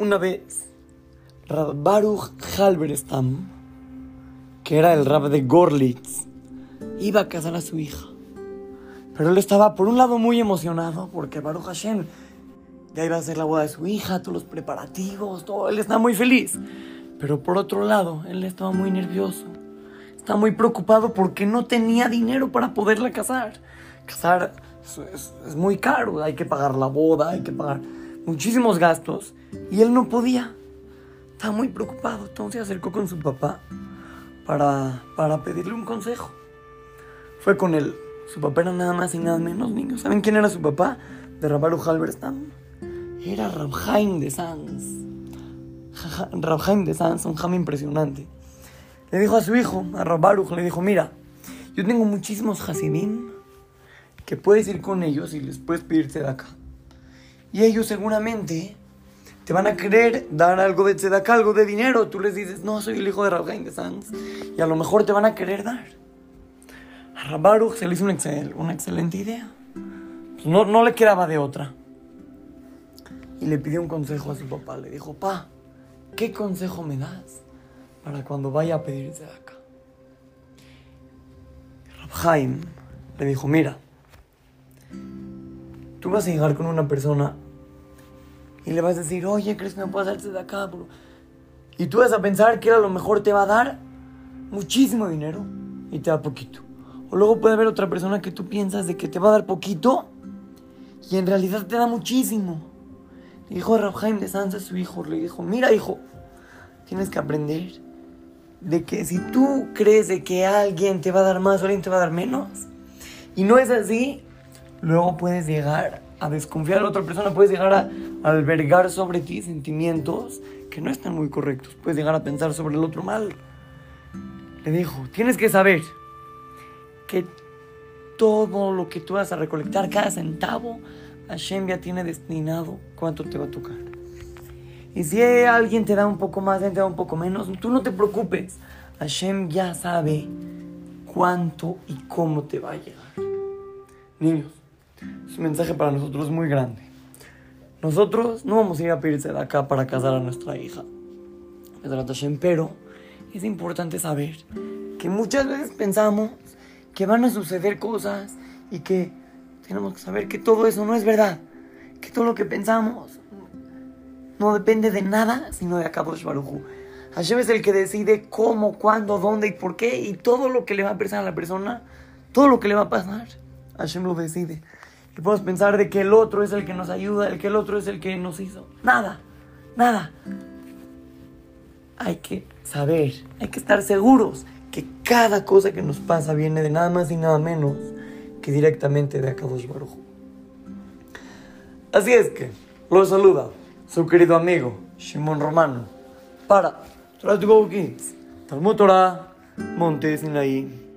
Una vez, Baruch Halberstam, que era el rab de Gorlitz, iba a casar a su hija. Pero él estaba, por un lado, muy emocionado, porque Baruch Hashem ya iba a ser la boda de su hija, todos los preparativos, todo. Él estaba muy feliz. Pero por otro lado, él estaba muy nervioso. Estaba muy preocupado porque no tenía dinero para poderla casar. Casar es muy caro, hay que pagar la boda, hay que pagar muchísimos gastos. Y él no podía. Estaba muy preocupado. Entonces se acercó con su papá para, para pedirle un consejo. Fue con él. Su papá era nada más y nada menos, niños. ¿Saben quién era su papá? De Rabaru Halberstam. Era Rabhaim de Sanz. Rabhaim de Sanz, un jam impresionante. Le dijo a su hijo, a Rabaruch, le dijo, mira, yo tengo muchísimos hasidim que puedes ir con ellos y les puedes pedirte de acá. Y ellos seguramente te van a querer dar algo de tzedakah, algo de dinero. Tú les dices, no, soy el hijo de Rabhaim de Sanz. Y a lo mejor te van a querer dar. A Rabaruch se le hizo una, excel, una excelente idea. Pues no, no le quedaba de otra. Y le pidió un consejo a su papá. Le dijo, pa, ¿qué consejo me das para cuando vaya a pedirse de acá? Rabhaim le dijo, mira, tú vas a llegar con una persona y le vas a decir, oye, ¿crees que me puedo hacerse de acá, bro? Y tú vas a pensar que a lo mejor te va a dar muchísimo dinero y te da poquito. O luego puede haber otra persona que tú piensas de que te va a dar poquito y en realidad te da muchísimo. Le dijo Rabhaim de Sanz a su hijo, le dijo, mira hijo, tienes que aprender de que si tú crees de que alguien te va a dar más o alguien te va a dar menos, y no es así, luego puedes llegar a desconfiar de otra persona, puedes llegar a albergar sobre ti sentimientos que no están muy correctos, puedes llegar a pensar sobre el otro mal. Le dijo, tienes que saber que todo lo que tú vas a recolectar, cada centavo, Hashem ya tiene destinado cuánto te va a tocar. Y si alguien te da un poco más, alguien te da un poco menos, tú no te preocupes. Hashem ya sabe cuánto y cómo te va a llegar. Niños, es un mensaje para nosotros muy grande. Nosotros no vamos a ir a pedirse de acá para casar a nuestra hija. Pero es importante saber que muchas veces pensamos que van a suceder cosas y que tenemos que saber que todo eso no es verdad. Que todo lo que pensamos no depende de nada sino de Akadosh Baruj Hashem es el que decide cómo, cuándo, dónde y por qué. Y todo lo que le va a pasar a la persona, todo lo que le va a pasar, Hashem lo decide. Y podemos pensar de que el otro es el que nos ayuda, el que el otro es el que nos hizo. Nada, nada. Hay que saber, hay que estar seguros que cada cosa que nos pasa viene de nada más y nada menos que directamente de Akadosh Baruj Así es que, lo saluda su querido amigo Shimon Romano para Torah to Go Kids, Talmud Torah, Sinaí.